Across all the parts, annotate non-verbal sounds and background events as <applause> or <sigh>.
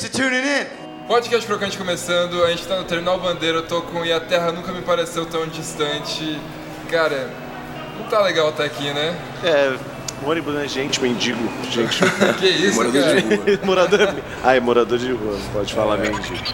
Thanks for tuning in. Podcast Crocante começando, a gente tá no Terminal Bandeira, eu tô com E a Terra Nunca Me Pareceu Tão Distante. Cara, não tá legal estar aqui, né? É, ônibus, né? Gente, mendigo. Gente. <laughs> Que isso, <laughs> Morador cara? de rua. <laughs> morador. É morador de rua, pode falar É. mendigo.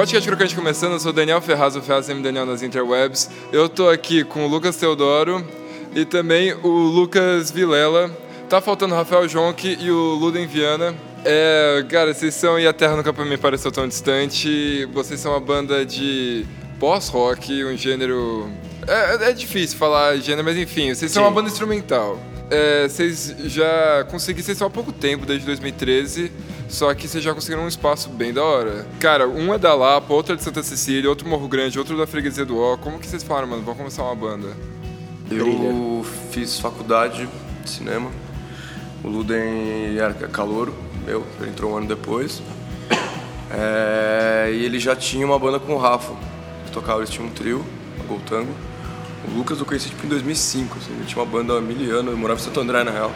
Podcast Crocante começando, eu sou o Daniel Ferraz, o Ferraz M. Daniel nas interwebs. Eu tô aqui com o Lucas Teodoro e também o Lucas Vilela. Tá faltando o Rafael Jonk e o Luden Viana. É, cara, vocês são E a Terra Nunca Me Pareceu Tão Distante. Vocês são uma banda de pós-rock, um gênero... É, é difícil falar gênero, mas enfim, vocês são Sim. uma banda instrumental. É, vocês já conseguiram, vocês estão há pouco tempo, desde 2013, só que vocês já conseguiram um espaço bem da hora. Cara, um é da Lapa, outro é de Santa Cecília, outro Morro Grande, outro da Freguesia do Ó. Como que vocês falaram, mano? Vamos começar uma banda. Eu fiz faculdade de cinema. O Luden era calouro, meu, ele entrou um ano depois. É, e ele já tinha uma banda com o Rafa, que tocava, eles tinham um trio, a Gol Tango. O Lucas eu conheci tipo, em 2005, assim, ele tinha uma banda há mil anos, eu morava em Santo André na real.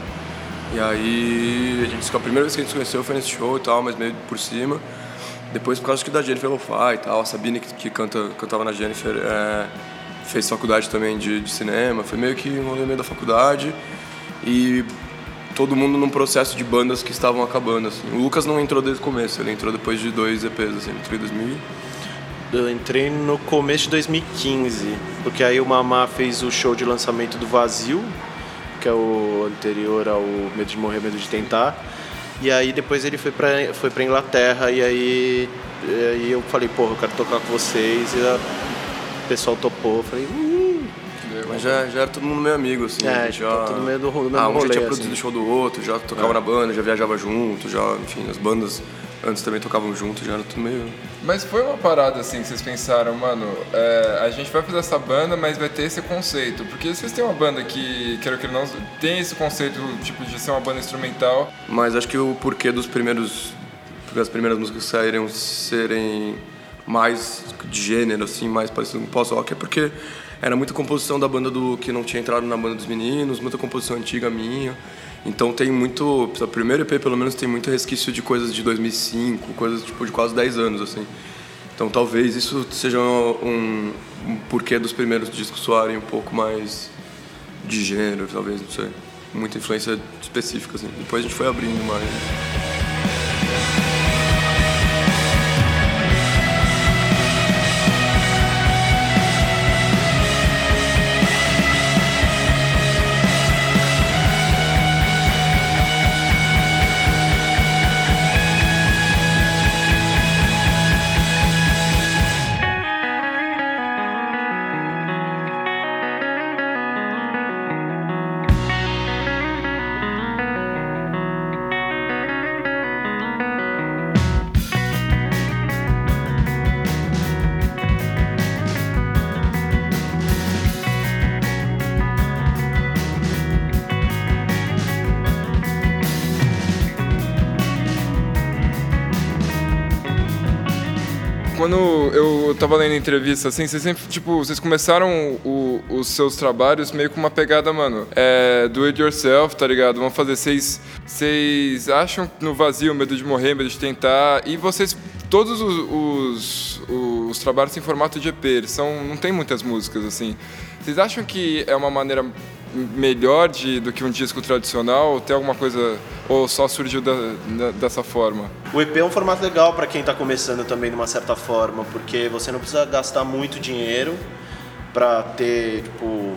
E aí, a, gente, a primeira vez que a gente se conheceu foi nesse show e tal, mas meio por cima. Depois, por causa que da Jennifer Lofai e tal, a Sabine, que, que canta, cantava na Jennifer, é, fez faculdade também de, de cinema. Foi meio que um rolê meio da faculdade. E todo mundo num processo de bandas que estavam acabando, assim. O Lucas não entrou desde o começo, ele entrou depois de dois EPs, assim. Entrou em 2000 Eu entrei no começo de 2015, porque aí o Mamá fez o show de lançamento do Vazio, que é o anterior ao Medo de Morrer, Medo de Tentar. E aí depois ele foi pra, foi pra Inglaterra e aí, e aí eu falei, porra, eu quero tocar com vocês. E a- o pessoal topou, eu falei, uh, Mas já, já era todo mundo meu amigo, assim. É, já... todo meio do do mesmo Ah, um já rolê, tinha assim. produzido o show do outro, já tocava na banda, já viajava junto, já, enfim, as bandas antes também tocavam junto, já era tudo meio... Mas foi uma parada assim que vocês pensaram, mano, é, a gente vai fazer essa banda, mas vai ter esse conceito. Porque vocês têm uma banda que, quero que não, tem esse conceito tipo de ser uma banda instrumental. Mas acho que o porquê dos primeiros... das primeiras músicas que saíram serem mais de gênero, assim, mais parecido com pós-rock, é porque era muita composição da banda do que não tinha entrado na banda dos meninos, muita composição antiga minha. Então tem muito, o primeiro EP pelo menos tem muito resquício de coisas de 2005, coisas tipo de quase 10 anos assim. Então talvez isso seja um, um porquê dos primeiros discos soarem um pouco mais de gênero, talvez, não sei. Muita influência específica assim. Depois a gente foi abrindo mais. Quando eu tava lendo entrevista, assim, vocês sempre, tipo, vocês começaram o- os seus trabalhos meio com uma pegada, mano, é, do it yourself, tá ligado? Vamos fazer, vocês, vocês acham no vazio, medo de morrer, medo de tentar, e vocês, todos os, os, os trabalhos em formato de EP, eles são, não tem muitas músicas, assim. Vocês acham que é uma maneira melhor de, do que um disco tradicional? Tem alguma coisa, ou só surgiu da- da- dessa forma? O EP é um formato legal para quem está começando também de uma certa forma, porque você não precisa gastar muito dinheiro para ter, tipo,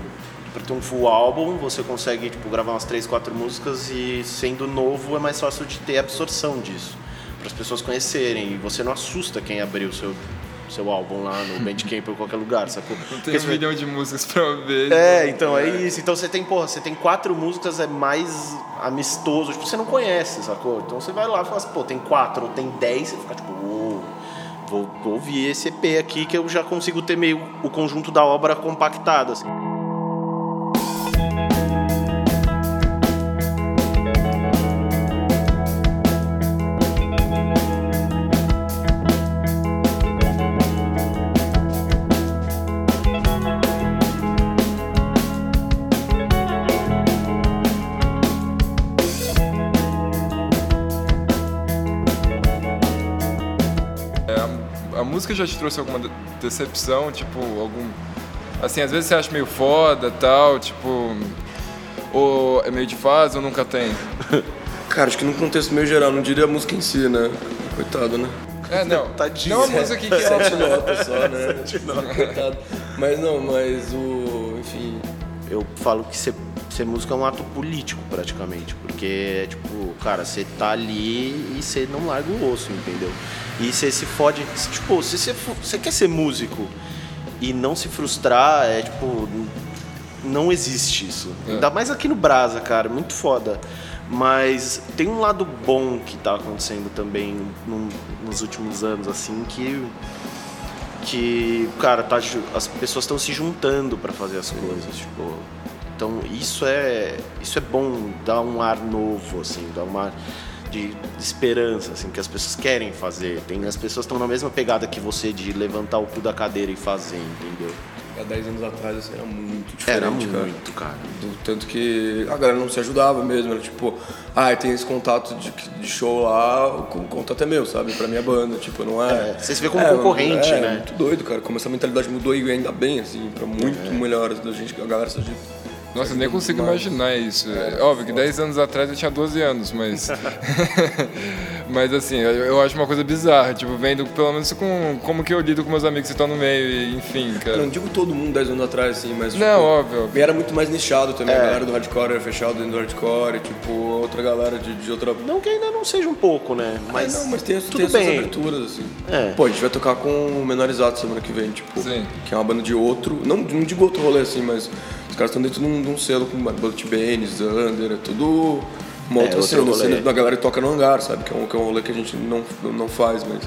para ter um full álbum, você consegue tipo gravar umas três, quatro músicas e sendo novo é mais fácil de ter absorção disso, para as pessoas conhecerem e você não assusta quem abrir o seu seu álbum lá no Bandcamp ou qualquer lugar, sacou? Tem Porque um você- milhão de músicas pra ver. é, então é isso. Então você tem, porra, você tem quatro músicas, é mais amistoso. Tipo, você não conhece, sacou? Então você vai lá e fala assim, pô, tem quatro ou tem dez, você fica tipo, "Uou, vou, vou ouvir esse EP aqui que eu já consigo ter meio o conjunto da obra compactado, assim. A música já te trouxe alguma de- decepção, tipo, algum. Assim, às vezes você acha meio foda tal, tipo. Ou é meio de fase ou nunca tem? <laughs> Cara, acho que num contexto meio geral, não diria a música em si, né? Coitado, né? É, não. <laughs> Tadinho. Não a música que <laughs> Sete ela. notas só, né? Coitado. Mas não, mas o. Enfim. Eu falo que ser, ser músico é um ato político, praticamente. Porque, tipo, cara, você tá ali e você não larga o osso, entendeu? E você se fode. Tipo, se você, você quer ser músico e não se frustrar, é tipo. Não existe isso. É. Ainda mais aqui no Brasa, cara, muito foda. Mas tem um lado bom que tá acontecendo também num- nos últimos anos, assim, que que, cara, tá, as pessoas estão se juntando para fazer as coisas, tipo. Então isso é isso é bom, dá um ar novo, assim, dá um ar de, de esperança, assim, que as pessoas querem fazer. Tem as pessoas estão na mesma pegada que você de levantar o cu da cadeira e fazer, entendeu? Há 10 anos atrás, assim, era muito diferente, Era cara. muito, cara. Do tanto que a galera não se ajudava mesmo, era tipo, ah, tem esse contato de, de show lá, o con- contato é meu, sabe? Pra minha banda, tipo, não é. É, você se vê como concorrente, é, né? muito doido, cara. Como essa mentalidade mudou e ainda bem, assim, pra muito É. melhor da gente, a galera se. Nossa, eu nem consigo imaginar isso. É óbvio que 10 anos atrás eu tinha 12 anos, mas. <laughs> mas assim, eu, eu acho uma coisa bizarra, tipo, vendo pelo menos com como que eu lido com meus amigos que estão no meio, e, enfim, cara. não digo todo mundo 10 anos atrás, assim, mas. Não, tipo, óbvio. E era muito mais nichado também, É. a galera do hardcore era fechado dentro do hardcore, tipo, outra galera de, de outra. Não que ainda não seja um pouco, né? Mas, É, não, mas tem, tudo tem essas bem. aberturas, assim. É. Pô, a gente vai tocar com o Menorizato semana que vem, tipo, Sim. que é uma banda de outro, não, não digo outro rolê assim, mas caras estão dentro de um, de um selo com Bullet Bane, Zander, é tudo uma É, outra cena, cena da galera que toca no hangar, sabe? Que é um, que é um rolê que a gente não, não faz, mas...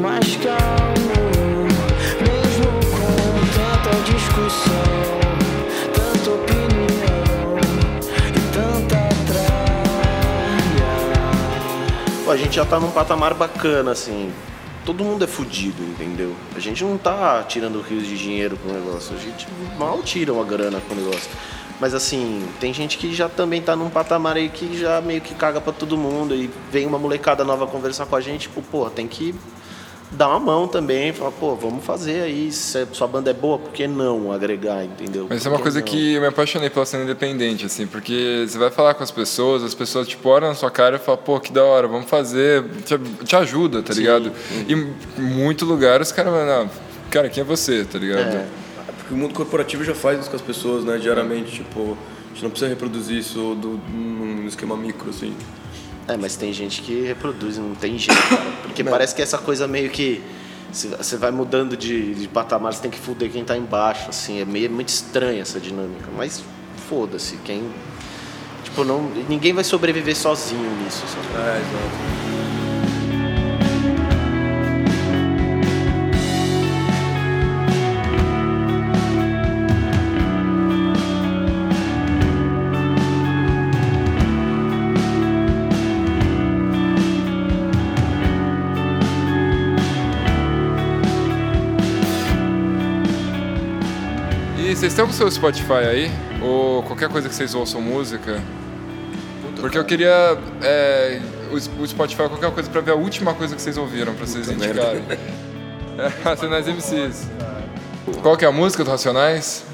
mais calmo, mesmo com tanta discussão, tanta opinião e tanta tralha. Pô, a gente já tá num patamar bacana, assim. Todo mundo é fudido, entendeu? A gente não tá tirando rios de dinheiro com o negócio. A gente mal tira uma grana com o negócio. Mas assim, tem gente que já também tá num patamar aí que já meio que caga pra todo mundo. E vem uma molecada nova conversar com a gente, tipo, pô, tem que dar uma mão também. Falar, pô, vamos fazer aí. Se a sua banda é boa, por que não agregar, entendeu? Mas isso é uma coisa não? que eu me apaixonei pela cena independente, assim, porque você vai falar com as pessoas, as pessoas tipo olham na sua cara e falam, pô, que da hora, vamos fazer, te, te ajuda, tá ligado? E em muito lugar os caras vão, não, cara, quem é você, tá ligado? É. Porque o mundo corporativo já faz isso com as pessoas, né, diariamente, tipo... A gente não precisa reproduzir isso do, num esquema micro, assim. É, mas tem gente que reproduz, não tem jeito, cara. Porque parece que essa coisa meio que. se- Você vai mudando de, de patamar, você tem que fuder quem tá embaixo, assim. É meio muito estranha essa dinâmica. Mas foda-se, quem. Tipo, não, ninguém vai sobreviver sozinho nisso, sabe? É, exato. E vocês estão com o seu Spotify aí? Ou qualquer coisa que vocês ouçam música? Porque eu queria é, o Spotify qualquer coisa pra ver a última coisa que vocês ouviram, pra vocês Puta indicarem. <laughs> É, Racionais MCs. Qual que é a música do Racionais?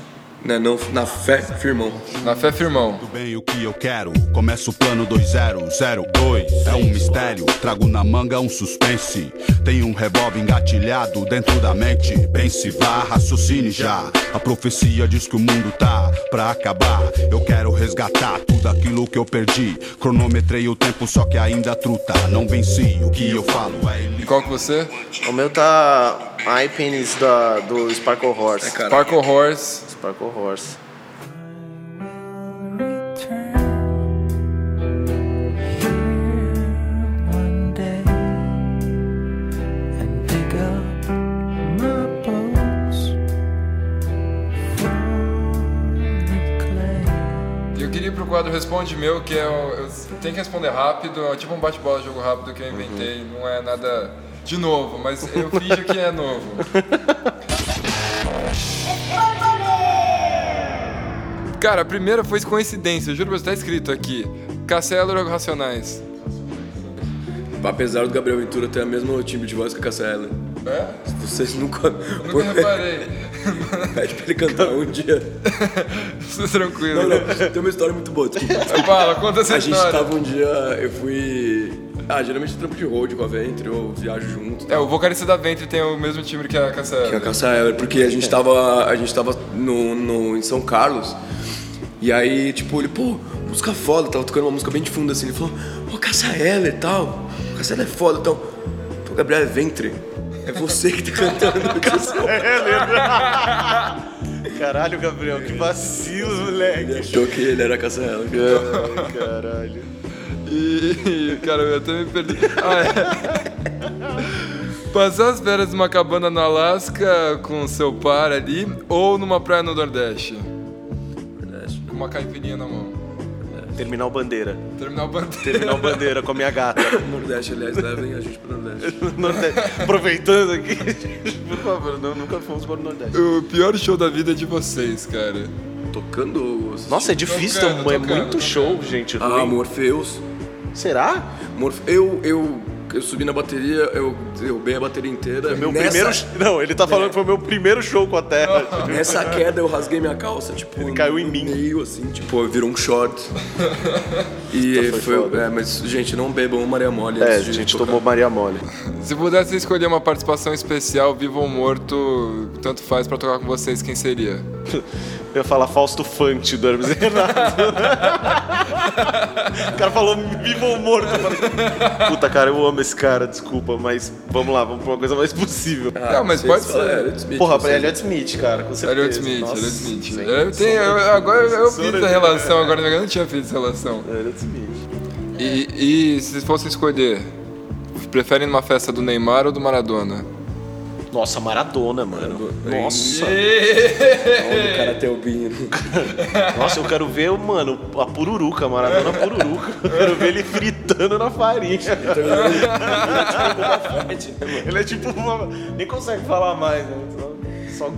Né, não, na fé, firmão. Na Fé Firmão. Tudo bem o que eu quero. Começa o plano 2002. É um mistério. Trago na manga um suspense. Tem um revólver engatilhado dentro da mente. Pense, vá, raciocine já. A profecia diz que o mundo tá pra acabar. Eu quero resgatar tudo aquilo que eu perdi. Cronometrei o tempo, só que ainda truta. Não venci. O que eu falo é E qual que você? O meu tá iPenis da, do Sparkle Horse. É. Sparkle Horse. Sparkle Horse. One day and dig up my bones from the clay. Eu queria ir pro quadro Responde Meu, que é eu tenho que responder rápido, é tipo um bate-bola jogo rápido que eu inventei, não é nada de novo, mas eu finjo que é novo. Cara, a primeira foi coincidência, juro, mas tá escrito aqui. Castelo ou Racionais? apesar do Gabriel Ventura ter a mesma timbre de voz que a Eller. É? Vocês nunca. Nunca reparei. <laughs> Pede pra ele cantar um dia. <laughs> Isso é tranquilo. Não, não, tem uma história muito boa. Fala, conta essa A gente história. tava um dia, eu fui. Ah, geralmente trampo de road com a Ventre, eu viajo junto. É, o vocalista da Ventre tem o mesmo timbre que a Cassia. Que é a Cassia Eller, porque a gente tava, a gente tava no, no, em São Carlos. E aí, tipo, ele, pô, música foda, tava tocando uma música bem de fundo assim. Ele falou, pô, Cassia Eller e tal. Cassia Eller é foda e tal. Pô, Gabriel é Ventre. É você que tá <laughs> cantando. Cassia <laughs> Caralho, Gabriel, que vacilo, moleque. Ele achou que ele era Cassia Eller. Ai, caralho. E, cara, eu até me perdi. Ah, é. Passar as férias numa cabana no Alasca com seu par ali ou numa praia no Nordeste? Com uma caipirinha na mão. Terminal Bandeira. Terminal bandeira. Terminal Bandeira com a minha gata. <laughs> Nordeste, aliás, levem a gente pro Nordeste. <laughs> Nordeste. Aproveitando aqui, <laughs> por favor, não, nunca fomos para o Nordeste. O pior show da vida é de vocês, cara. Tocando. Nossa, é difícil, Tocando, é tocando, muito tocando. show, gente. Ah, ruim. Morpheus. Será? Morf... Eu, eu, eu subi na bateria, eu derrubei a bateria inteira. Meu Nessa- primeiro. Não, ele tá falando que foi o meu primeiro show com a Terra. <laughs> Nessa queda eu rasguei minha calça, tipo. Ele caiu em mim. meio, assim, tipo, virou um short. <laughs> e Puta, foi foi. É, mas, gente, não bebam Maria Mole. É, a gente tocar. tomou Maria Mole. Se pudesse escolher uma participação especial, vivo ou morto, tanto faz pra tocar com vocês, quem seria? Eu ia falar Fausto Fante do Hermes e Renato. o cara falou vivo ou morto. Puta, cara, eu amo esse cara, desculpa, mas vamos lá, vamos pra uma coisa mais possível. Ah, Não, mas pode ser. é, Smith, Porra, pra Elliot Smith, cara, com certeza. Elliot Smith, Nossa, Elliot Smith. sem Eu tenho, eu- agora eu fiz a relação, agora eu não tinha feito essa relação. Elliot Smith. E, e se fosse escolher, preferem numa festa do Neymar ou do Maradona? Nossa, Maradona, mano. Nossa. O cara tem o Bino. <laughs> Nossa, eu quero ver, mano, a pururuca, Maradona pururuca. Eu quero ver ele fritando na farinha. <laughs> Ele é tipo uma... Nem consegue falar mais, né? Só, né?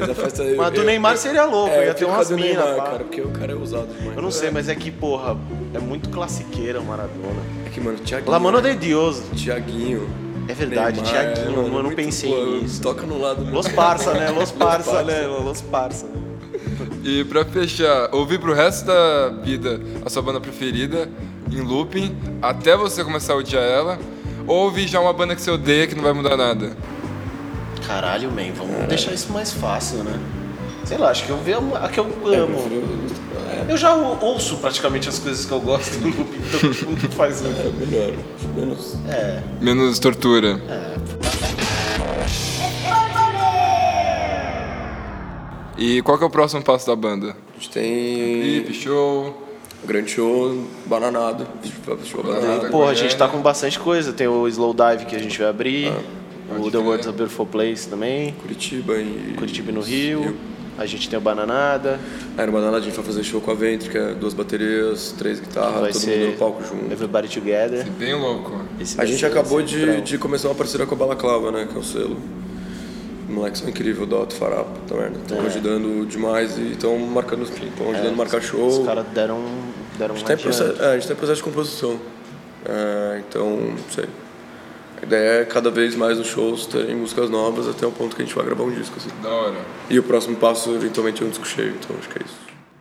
Mas a festa. Mas do eu- Neymar seria louco, É, ia eu ter umas minas, cara, porque o cara é usado demais. Eu não sei, mas é que, porra, é muito classiqueira o Maradona. É que, mano, Thiaguinho. La mano de Dios. Thiaguinho. É verdade, Neymar, Thiaguinho, mano, eu não pensei pô, nisso. Toca no lado. Los Parça, né? <laughs> Los Parça, Parça. né? Los Parça. E pra fechar, ouvir pro resto da vida a sua banda preferida, em looping, até você começar a odiar ela, ou ouvir já uma banda que você odeia que não vai mudar nada? Caralho, man, vamos deixar isso mais fácil, né? Sei lá, acho que eu vejo a que eu amo. Eu já ou- ouço praticamente as coisas que eu gosto no loop, então não faz muito. É melhor. Menos. É, Menos tortura. E qual que é o próximo passo da banda? A gente tem. Clipe, show. Grande show, bananado. Show bananado. Porra, a gente tá com bastante coisa. Tem o Slow Dive que a gente vai abrir, o pode The. World's a Beautiful Place também, Curitiba e. Curitiba no Rio. A gente tem o Bananada, É, no Bananada a gente vai fazer show com a Ventre, que é duas baterias, três guitarras, vai todo ser mundo no palco junto. Everybody Together. Bem louco. Esse A gente ser- acabou de, de começar uma parceria com a Balaclava, né? Que é o selo. Moleques são incríveis, o Otto Farapa, tá vendo? Estão É. ajudando demais e estão marcando, estão ajudando a marcar show. Os caras deram, deram A um gente, tá em processo, é, a gente tá em processo de composição. É, então, não sei. A ideia é cada vez mais nos shows terem músicas novas até o ponto que a gente vai gravar um disco, assim. Da hora. E o próximo passo, eventualmente, é um disco cheio, então acho que é isso.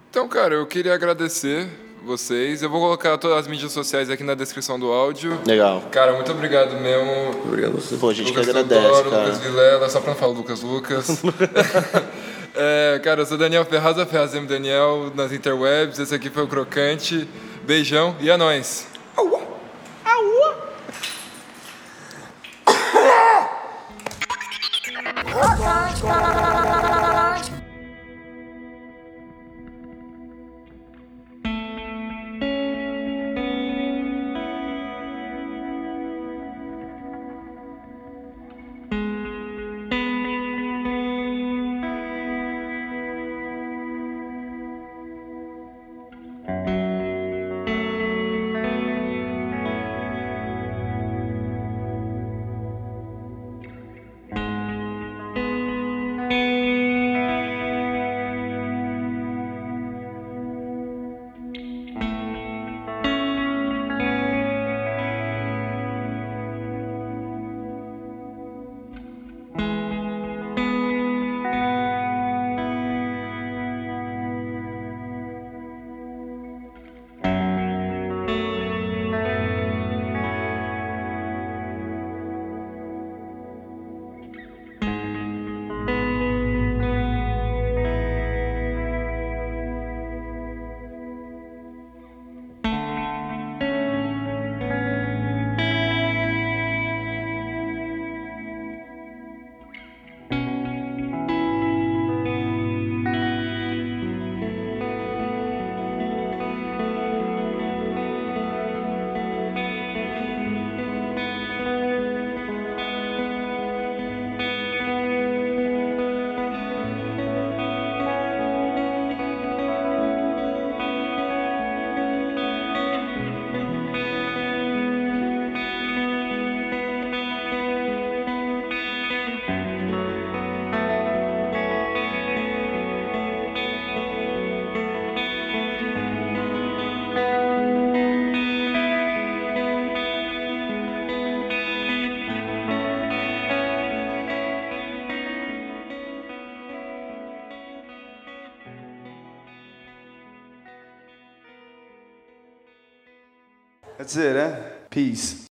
Então, cara, eu queria agradecer vocês. Eu vou colocar todas as mídias sociais aqui na descrição do áudio. Legal. Cara, muito obrigado mesmo. Obrigado a você. Pô, a gente Lucas que agradece, Teodoro, cara. Lucas Vilela, só pra não falar Lucas Lucas. <laughs> <laughs> É, cara, eu sou Daniel Ferraz, da Ferraz M. Daniel, nas interwebs. Esse aqui foi o Crocante. Beijão e é nóis. That's it, huh? Peace.